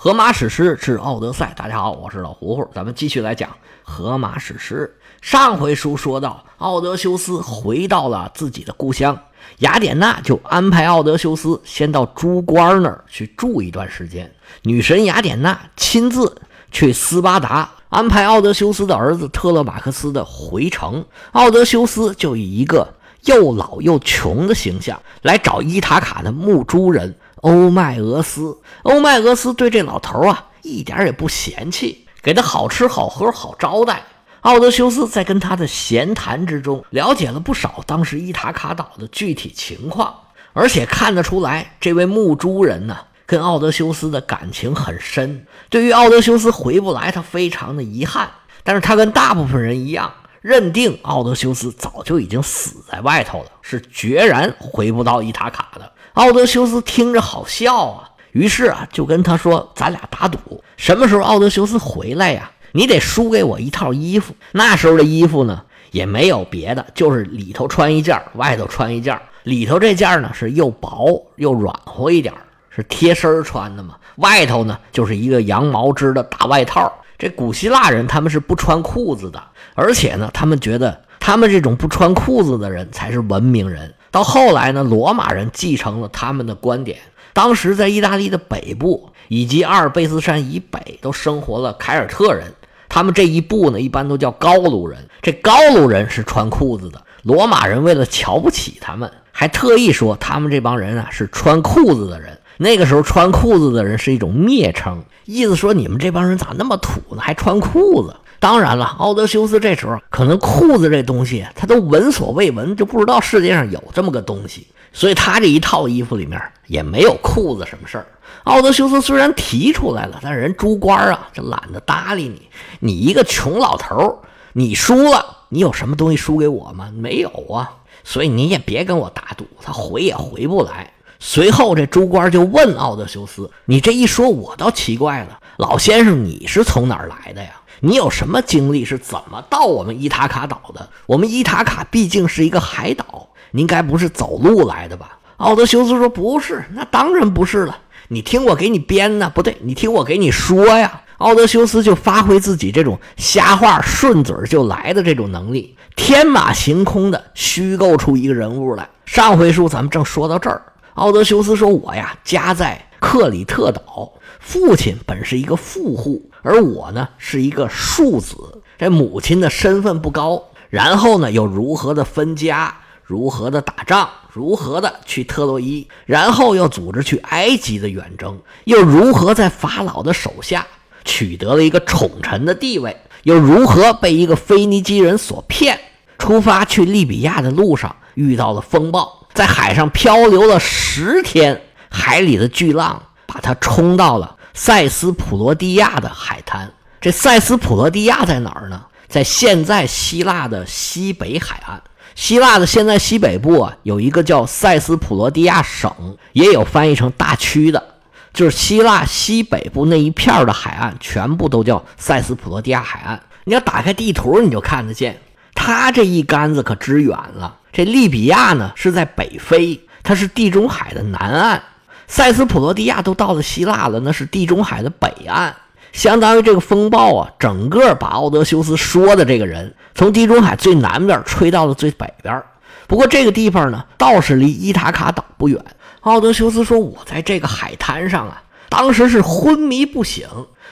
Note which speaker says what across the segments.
Speaker 1: 荷马史诗之奥德赛。大家好，我是老胡胡，咱们继续来讲荷马史诗。上回书说到，奥德修斯回到了自己的故乡，雅典娜就安排奥德修斯先到猪倌那儿去住一段时间。女神雅典娜亲自去斯巴达安排奥德修斯的儿子特勒马克斯的回城，奥德修斯就以一个又老又穷的形象来找伊塔卡的牧猪人。欧迈俄斯，欧迈俄斯对这老头啊一点也不嫌弃，给他好吃好喝好招待。奥德修斯在跟他的闲谈之中，了解了不少当时伊塔卡岛的具体情况，而且看得出来，这位牧猪人呢跟奥德修斯的感情很深。对于奥德修斯回不来，他非常的遗憾，但是他跟大部分人一样，认定奥德修斯早就已经死在外头了，是决然回不到伊塔卡的。奥德修斯听着好笑啊，于是啊就跟他说：“咱俩打赌，什么时候奥德修斯回来呀？你得输给我一套衣服。那时候的衣服呢，也没有别的，就是里头穿一件，外头穿一件。里头这件呢是又薄又软和一点，是贴身穿的嘛。外头呢就是一个羊毛织的大外套。这古希腊人他们是不穿裤子的，而且呢，他们觉得他们这种不穿裤子的人才是文明人。”到后来呢，罗马人继承了他们的观点。当时在意大利的北部以及阿尔卑斯山以北都生活了凯尔特人，他们这一部呢一般都叫高卢人。这高卢人是穿裤子的。罗马人为了瞧不起他们，还特意说他们这帮人啊是穿裤子的人。那个时候穿裤子的人是一种蔑称，意思说你们这帮人咋那么土呢，还穿裤子？当然了，奥德修斯这时候可能裤子这东西他都闻所未闻，就不知道世界上有这么个东西，所以他这一套衣服里面也没有裤子什么事儿。奥德修斯虽然提出来了，但是人猪倌啊，这懒得搭理你。你一个穷老头儿你输了，你有什么东西输给我吗？没有啊，所以你也别跟我打赌，他回也回不来。随后这猪倌就问奥德修斯：“你这一说，我倒奇怪了，老先生，你是从哪儿来的呀？”你有什么经历？是怎么到我们伊塔卡岛的？我们伊塔卡毕竟是一个海岛，您该不是走路来的吧？奥德修斯说：“不是，那当然不是了。你听我给你编呢，不对，你听我给你说呀。”奥德修斯就发挥自己这种瞎话顺嘴就来的这种能力，天马行空的虚构出一个人物来。上回书咱们正说到这儿，奥德修斯说：“我呀，家在克里特岛。”父亲本是一个富户，而我呢是一个庶子。这母亲的身份不高，然后呢又如何的分家，如何的打仗，如何的去特洛伊，然后又组织去埃及的远征，又如何在法老的手下取得了一个宠臣的地位，又如何被一个腓尼基人所骗，出发去利比亚的路上遇到了风暴，在海上漂流了十天，海里的巨浪把他冲到了。塞斯普罗蒂亚的海滩，这塞斯普罗蒂亚在哪儿呢？在现在希腊的西北海岸。希腊的现在西北部啊，有一个叫塞斯普罗蒂亚省，也有翻译成大区的，就是希腊西北部那一片的海岸，全部都叫塞斯普罗蒂亚海岸。你要打开地图，你就看得见，它这一杆子可支远了。这利比亚呢是在北非，它是地中海的南岸。塞斯普罗蒂亚都到了希腊了，那是地中海的北岸，相当于这个风暴啊，整个把奥德修斯说的这个人从地中海最南边吹到了最北边。不过这个地方呢，倒是离伊塔卡岛不远。奥德修斯说：“我在这个海滩上啊，当时是昏迷不醒，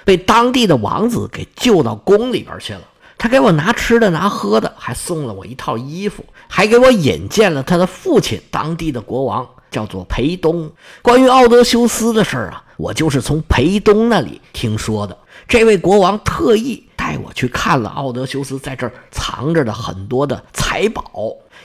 Speaker 1: 被当地的王子给救到宫里边去了。他给我拿吃的拿喝的，还送了我一套衣服，还给我引荐了他的父亲，当地的国王。”叫做裴东。关于奥德修斯的事儿啊，我就是从裴东那里听说的。这位国王特意带我去看了奥德修斯在这儿藏着的很多的财宝，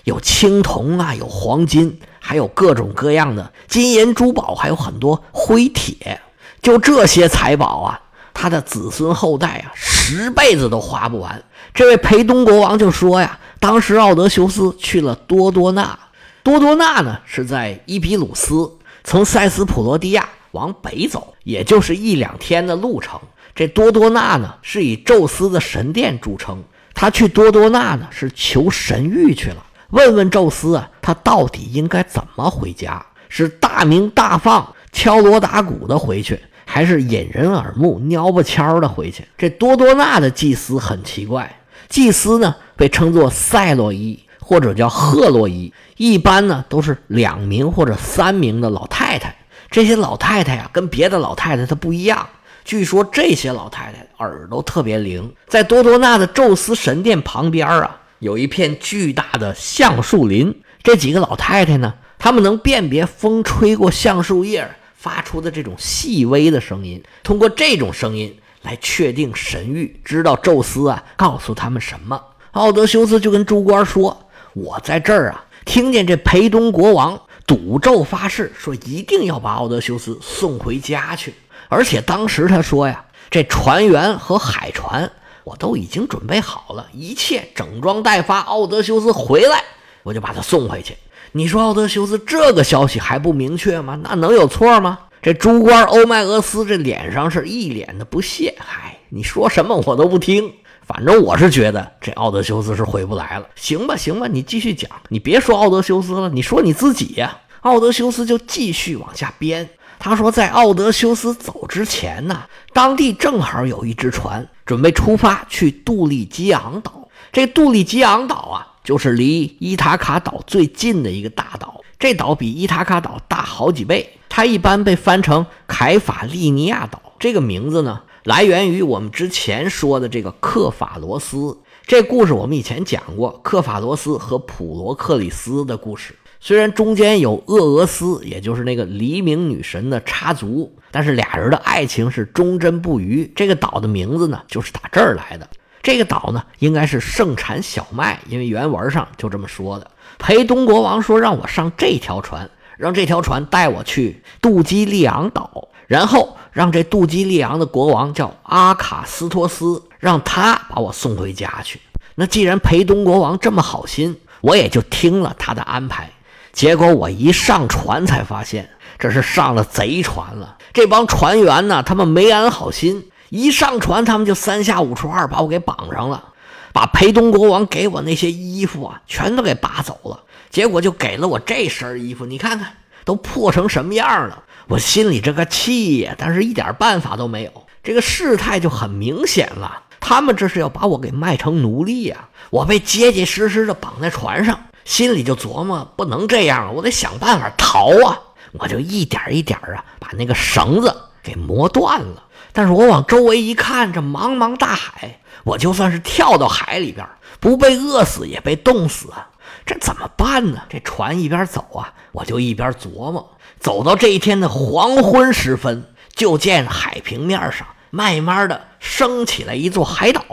Speaker 1: 有青铜啊，有黄金，还有各种各样的金银珠宝，还有很多灰铁。就这些财宝啊，他的子孙后代啊，十辈子都花不完。这位裴东国王就说呀，当时奥德修斯去了多多纳。多多纳呢，是在伊比鲁斯，从塞斯普罗蒂亚往北走，也就是一两天的路程。这多多纳呢，是以宙斯的神殿著称。他去多多纳呢，是求神谕去了，问问宙斯啊，他到底应该怎么回家？是大鸣大放、敲锣打鼓的回去，还是引人耳目、蔫不悄的回去。这多多纳的祭司很奇怪，祭司呢被称作赛洛伊或者叫赫洛伊，一般呢都是两名或者三名的老太太。这些老太太呀，跟别的老太太她不一样。据说这些老太太耳朵特别灵，在多多纳的宙斯神殿旁边啊，有一片巨大的橡树林。这几个老太太呢，她们能辨别风吹过橡树叶发出的这种细微的声音，通过这种声音来确定神谕，知道宙斯啊告诉他们什么。奥德修斯就跟猪官说：“我在这儿啊，听见这裴东国王赌咒发誓，说一定要把奥德修斯送回家去。而且当时他说呀，这船员和海船我都已经准备好了，一切整装待发。奥德修斯回来，我就把他送回去。你说奥德修斯这个消息还不明确吗？那能有错吗？这猪官欧迈俄斯这脸上是一脸的不屑。嗨，你说什么我都不听。”反正我是觉得这奥德修斯是回不来了。行吧，行吧，你继续讲，你别说奥德修斯了，你说你自己呀。奥德修斯就继续往下编。他说，在奥德修斯走之前呢，当地正好有一只船准备出发去杜利基昂岛。这杜利基昂岛啊，就是离伊塔卡岛最近的一个大岛。这岛比伊塔卡岛大好几倍。它一般被翻成凯法利尼亚岛。这个名字呢？来源于我们之前说的这个克法罗斯，这故事我们以前讲过，克法罗斯和普罗克里斯的故事。虽然中间有厄俄斯，也就是那个黎明女神的插足，但是俩人的爱情是忠贞不渝。这个岛的名字呢，就是打这儿来的。这个岛呢，应该是盛产小麦，因为原文上就这么说的。裴东国王说让我上这条船，让这条船带我去杜基利昂岛。然后让这杜基利昂的国王叫阿卡斯托斯，让他把我送回家去。那既然裴东国王这么好心，我也就听了他的安排。结果我一上船才发现，这是上了贼船了。这帮船员呢，他们没安好心，一上船他们就三下五除二把我给绑上了，把裴东国王给我那些衣服啊，全都给扒走了。结果就给了我这身衣服，你看看都破成什么样了。我心里这个气呀，但是一点办法都没有。这个事态就很明显了，他们这是要把我给卖成奴隶呀！我被结结实实的绑在船上，心里就琢磨，不能这样，我得想办法逃啊！我就一点一点啊，把那个绳子给磨断了。但是我往周围一看，这茫茫大海，我就算是跳到海里边，不被饿死也被冻死啊！这怎么办呢？这船一边走啊，我就一边琢磨。走到这一天的黄昏时分，就见海平面上慢慢的升起来一座海岛。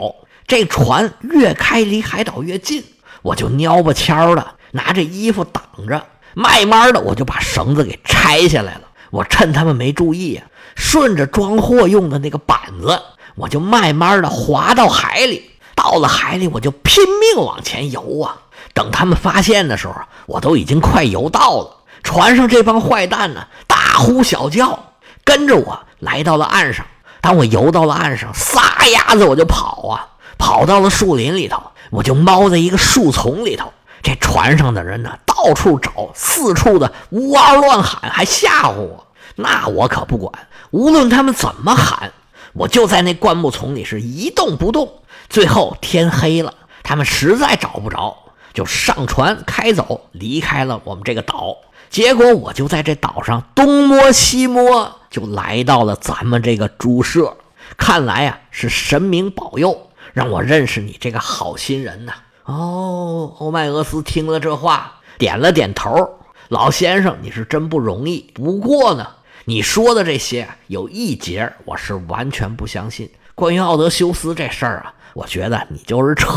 Speaker 1: 这船越开离海岛越近，我就蔫不悄的拿着衣服挡着，慢慢的我就把绳子给拆下来了。我趁他们没注意啊，顺着装货用的那个板子，我就慢慢的滑到海里。到了海里，我就拼命往前游啊。等他们发现的时候，我都已经快游到了。船上这帮坏蛋呢，大呼小叫，跟着我来到了岸上。当我游到了岸上，撒丫子我就跑啊，跑到了树林里头，我就猫在一个树丛里头。这船上的人呢，到处找，四处的呜嗷乱喊，还吓唬我。那我可不管，无论他们怎么喊，我就在那灌木丛里是一动不动。最后天黑了，他们实在找不着，就上船开走，离开了我们这个岛。结果我就在这岛上东摸西摸，就来到了咱们这个猪舍。看来呀，是神明保佑，让我认识你这个好心人呐。哦，欧迈俄斯听了这话，点了点头。老先生，你是真不容易。不过呢，你说的这些有一节我是完全不相信。关于奥德修斯这事儿啊，我觉得你就是扯。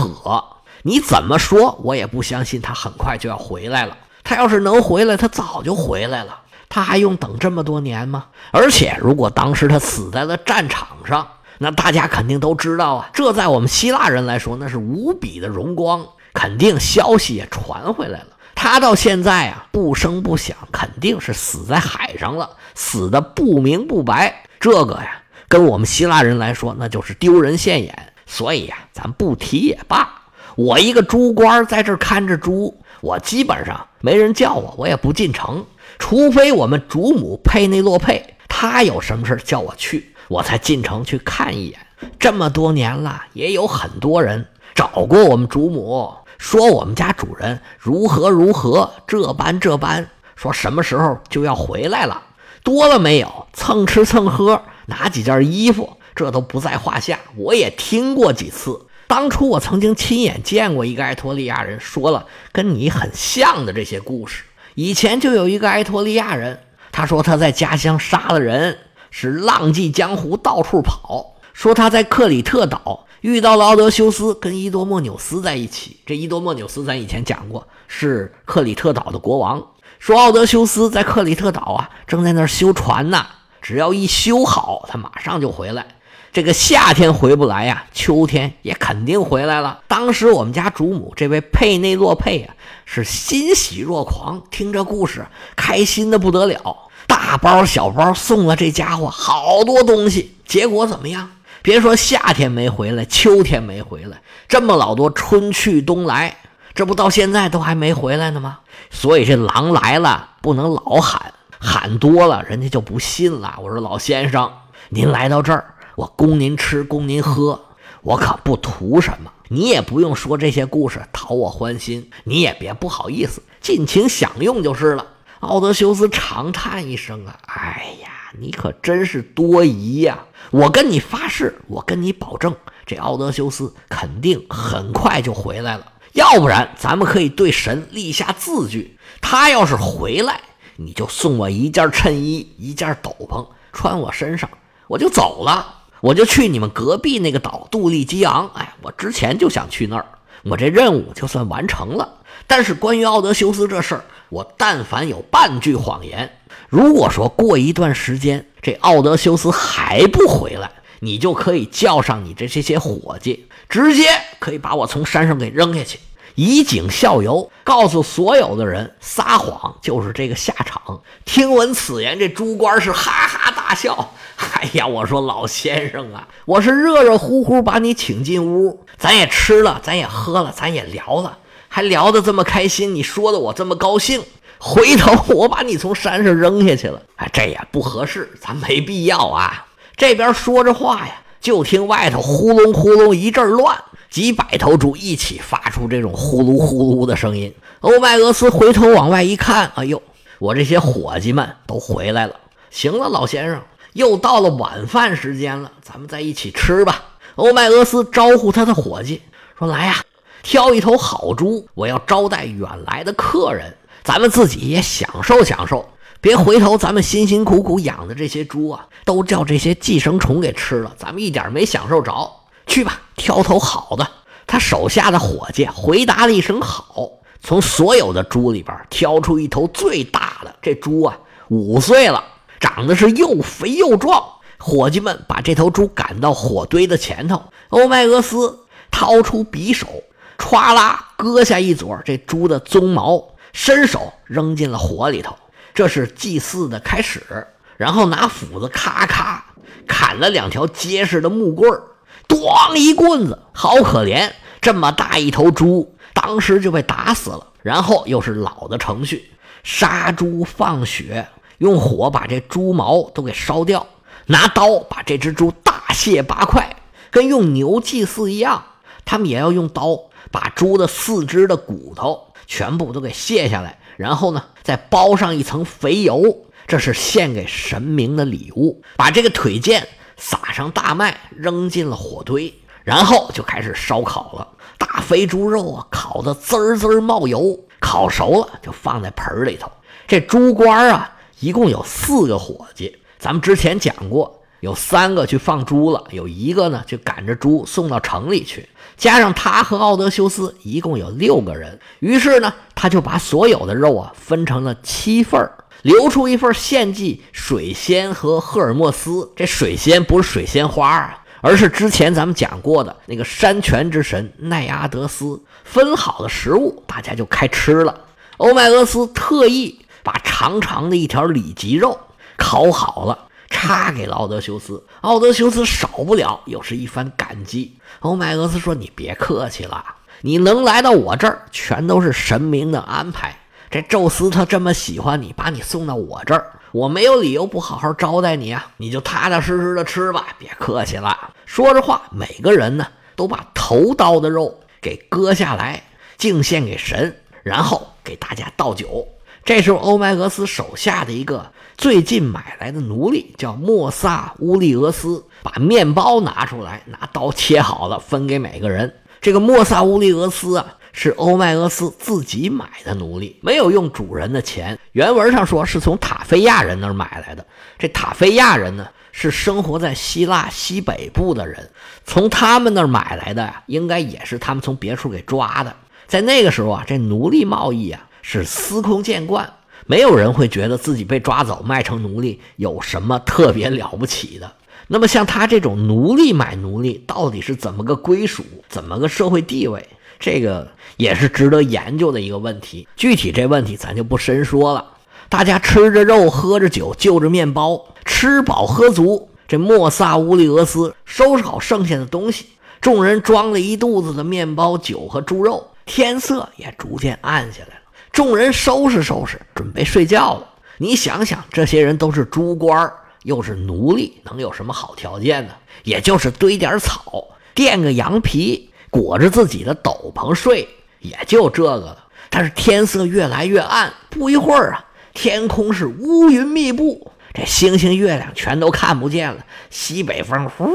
Speaker 1: 你怎么说，我也不相信他很快就要回来了。他要是能回来，他早就回来了。他还用等这么多年吗？而且，如果当时他死在了战场上，那大家肯定都知道啊。这在我们希腊人来说，那是无比的荣光，肯定消息也传回来了。他到现在啊，不声不响，肯定是死在海上了，死的不明不白。这个呀，跟我们希腊人来说，那就是丢人现眼。所以呀，咱不提也罢。我一个猪官在这看着猪。我基本上没人叫我，我也不进城，除非我们主母佩内洛佩她有什么事叫我去，我才进城去看一眼。这么多年了，也有很多人找过我们主母，说我们家主人如何如何，这般这般，说什么时候就要回来了。多了没有？蹭吃蹭喝，拿几件衣服，这都不在话下。我也听过几次。当初我曾经亲眼见过一个埃托利亚人，说了跟你很像的这些故事。以前就有一个埃托利亚人，他说他在家乡杀了人，是浪迹江湖，到处跑。说他在克里特岛遇到了奥德修斯，跟伊多莫纽斯在一起。这伊多莫纽斯咱以前讲过，是克里特岛的国王。说奥德修斯在克里特岛啊，正在那儿修船呢。只要一修好，他马上就回来。这个夏天回不来呀，秋天也肯定回来了。当时我们家主母这位佩内洛佩啊，是欣喜若狂，听这故事开心的不得了，大包小包送了这家伙好多东西。结果怎么样？别说夏天没回来，秋天没回来，这么老多春去冬来。这不到现在都还没回来呢吗？所以这狼来了不能老喊，喊多了人家就不信了。我说老先生，您来到这儿，我供您吃，供您喝，我可不图什么。你也不用说这些故事讨我欢心，你也别不好意思，尽情享用就是了。奥德修斯长叹一声啊，哎呀，你可真是多疑呀！我跟你发誓，我跟你保证，这奥德修斯肯定很快就回来了。要不然，咱们可以对神立下字据：他要是回来，你就送我一件衬衣、一件斗篷，穿我身上，我就走了，我就去你们隔壁那个岛杜立基昂。哎，我之前就想去那儿，我这任务就算完成了。但是关于奥德修斯这事儿，我但凡有半句谎言，如果说过一段时间这奥德修斯还不回来，你就可以叫上你这这些伙计。直接可以把我从山上给扔下去，以儆效尤，告诉所有的人撒谎就是这个下场。听闻此言，这猪官是哈哈大笑。哎呀，我说老先生啊，我是热热乎乎把你请进屋，咱也吃了，咱也喝了，咱也聊了，还聊得这么开心，你说的我这么高兴。回头我把你从山上扔下去了，哎，这也不合适，咱没必要啊。这边说着话呀。就听外头呼隆呼隆一阵乱，几百头猪一起发出这种呼噜呼噜的声音。欧迈俄斯回头往外一看，哎呦，我这些伙计们都回来了。行了，老先生，又到了晚饭时间了，咱们在一起吃吧。欧迈俄斯招呼他的伙计说：“来呀，挑一头好猪，我要招待远来的客人，咱们自己也享受享受。”别回头，咱们辛辛苦苦养的这些猪啊，都叫这些寄生虫给吃了，咱们一点没享受着。去吧，挑头好的。他手下的伙计回答了一声好，从所有的猪里边挑出一头最大的。这猪啊，五岁了，长得是又肥又壮。伙计们把这头猪赶到火堆的前头，欧迈俄斯掏出匕首，歘啦割下一撮这猪的鬃毛，伸手扔进了火里头。这是祭祀的开始，然后拿斧子咔咔砍了两条结实的木棍儿，咣一棍子，好可怜，这么大一头猪，当时就被打死了。然后又是老的程序，杀猪放血，用火把这猪毛都给烧掉，拿刀把这只猪大卸八块，跟用牛祭祀一样，他们也要用刀把猪的四肢的骨头全部都给卸下来。然后呢，再包上一层肥油，这是献给神明的礼物。把这个腿腱撒上大麦，扔进了火堆，然后就开始烧烤了。大肥猪肉啊，烤得滋滋冒油，烤熟了就放在盆里头。这猪倌啊，一共有四个伙计，咱们之前讲过，有三个去放猪了，有一个呢就赶着猪送到城里去。加上他和奥德修斯一共有六个人，于是呢，他就把所有的肉啊分成了七份儿留出一份献祭水仙和赫尔墨斯。这水仙不是水仙花啊，而是之前咱们讲过的那个山泉之神奈阿德斯分好的食物，大家就开吃了。欧迈俄斯特意把长长的一条里脊肉烤好了。插给了奥德修斯，奥德修斯少不了又是一番感激。欧迈俄斯说：“你别客气了，你能来到我这儿，全都是神明的安排。这宙斯他这么喜欢你，把你送到我这儿，我没有理由不好好招待你啊！你就踏踏实实的吃吧，别客气了。说着话，每个人呢都把头刀的肉给割下来，敬献给神，然后给大家倒酒。这时候，欧迈俄斯手下的一个最近买来的奴隶叫莫萨乌利俄斯，把面包拿出来，拿刀切好了，分给每个人。这个莫萨乌利俄斯啊。是欧迈俄斯自己买的奴隶，没有用主人的钱。原文上说是从塔菲亚人那儿买来的。这塔菲亚人呢，是生活在希腊西北部的人，从他们那儿买来的呀，应该也是他们从别处给抓的。在那个时候啊，这奴隶贸易啊是司空见惯，没有人会觉得自己被抓走卖成奴隶有什么特别了不起的。那么像他这种奴隶买奴隶，到底是怎么个归属，怎么个社会地位？这个也是值得研究的一个问题，具体这问题咱就不深说了。大家吃着肉，喝着酒，就着面包，吃饱喝足。这莫萨乌利俄斯收拾好剩下的东西，众人装了一肚子的面包、酒和猪肉。天色也逐渐暗下来了，众人收拾收拾，准备睡觉了。你想想，这些人都是猪官又是奴隶，能有什么好条件呢？也就是堆点草，垫个羊皮。裹着自己的斗篷睡，也就这个了。但是天色越来越暗，不一会儿啊，天空是乌云密布，这星星月亮全都看不见了。西北风呼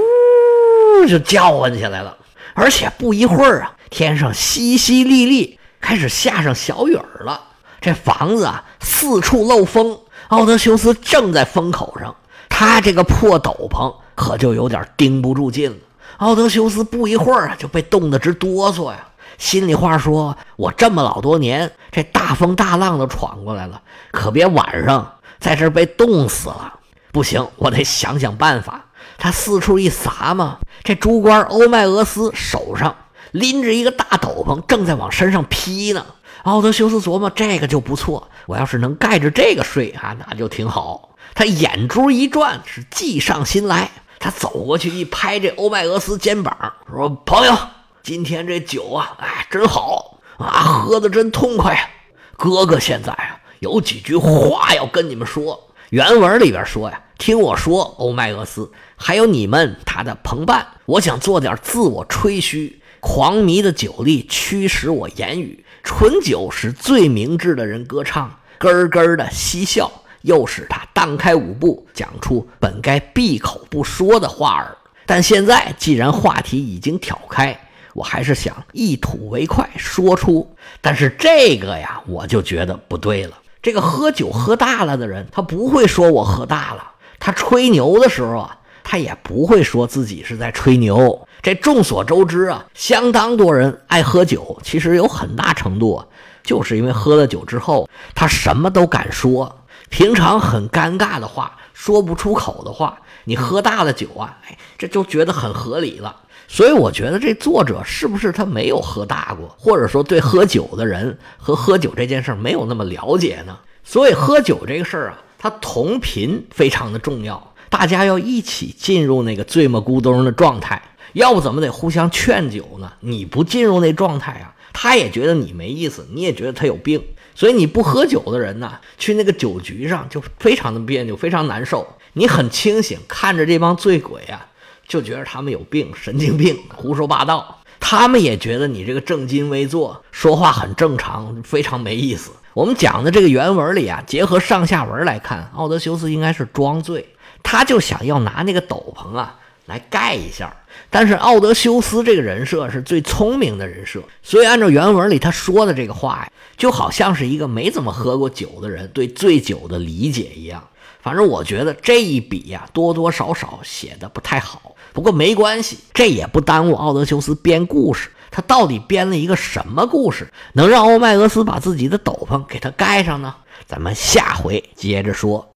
Speaker 1: 就叫唤起来了，而且不一会儿啊，天上淅淅沥沥，开始下上小雨儿了。这房子啊，四处漏风。奥德修斯正在风口上，他这个破斗篷可就有点盯不住劲了。奥德修斯不一会儿啊就被冻得直哆嗦呀，心里话说：“我这么老多年，这大风大浪都闯过来了，可别晚上在这被冻死了。不行，我得想想办法。”他四处一撒嘛，这猪官欧迈俄斯手上拎着一个大斗篷，正在往身上披呢。奥德修斯琢磨：“这个就不错，我要是能盖着这个睡啊，那就挺好。”他眼珠一转，是计上心来。他走过去一拍这欧迈俄斯肩膀，说：“朋友，今天这酒啊，哎，真好啊，喝的真痛快呀。哥哥现在啊，有几句话要跟你们说。原文里边说呀，听我说，欧迈俄斯，还有你们他的朋伴，我想做点自我吹嘘。狂迷的酒力驱使我言语，醇酒使最明智的人歌唱，咯咯的嬉笑。”又使他荡开舞步，讲出本该闭口不说的话儿。但现在既然话题已经挑开，我还是想一吐为快，说出。但是这个呀，我就觉得不对了。这个喝酒喝大了的人，他不会说我喝大了。他吹牛的时候啊，他也不会说自己是在吹牛。这众所周知啊，相当多人爱喝酒，其实有很大程度就是因为喝了酒之后，他什么都敢说。平常很尴尬的话，说不出口的话，你喝大了酒啊，哎，这就觉得很合理了。所以我觉得这作者是不是他没有喝大过，或者说对喝酒的人和喝酒这件事没有那么了解呢？所以喝酒这个事儿啊，它同频非常的重要，大家要一起进入那个醉么咕咚的状态，要不怎么得互相劝酒呢？你不进入那状态啊，他也觉得你没意思，你也觉得他有病。所以你不喝酒的人呢，去那个酒局上就非常的别扭，非常难受。你很清醒，看着这帮醉鬼啊，就觉得他们有病，神经病，胡说八道。他们也觉得你这个正襟危坐，说话很正常，非常没意思。我们讲的这个原文里啊，结合上下文来看，奥德修斯应该是装醉，他就想要拿那个斗篷啊。来盖一下，但是奥德修斯这个人设是最聪明的人设，所以按照原文里他说的这个话呀，就好像是一个没怎么喝过酒的人对醉酒的理解一样。反正我觉得这一笔呀，多多少少写的不太好。不过没关系，这也不耽误奥德修斯编故事。他到底编了一个什么故事，能让欧迈俄斯把自己的斗篷给他盖上呢？咱们下回接着说。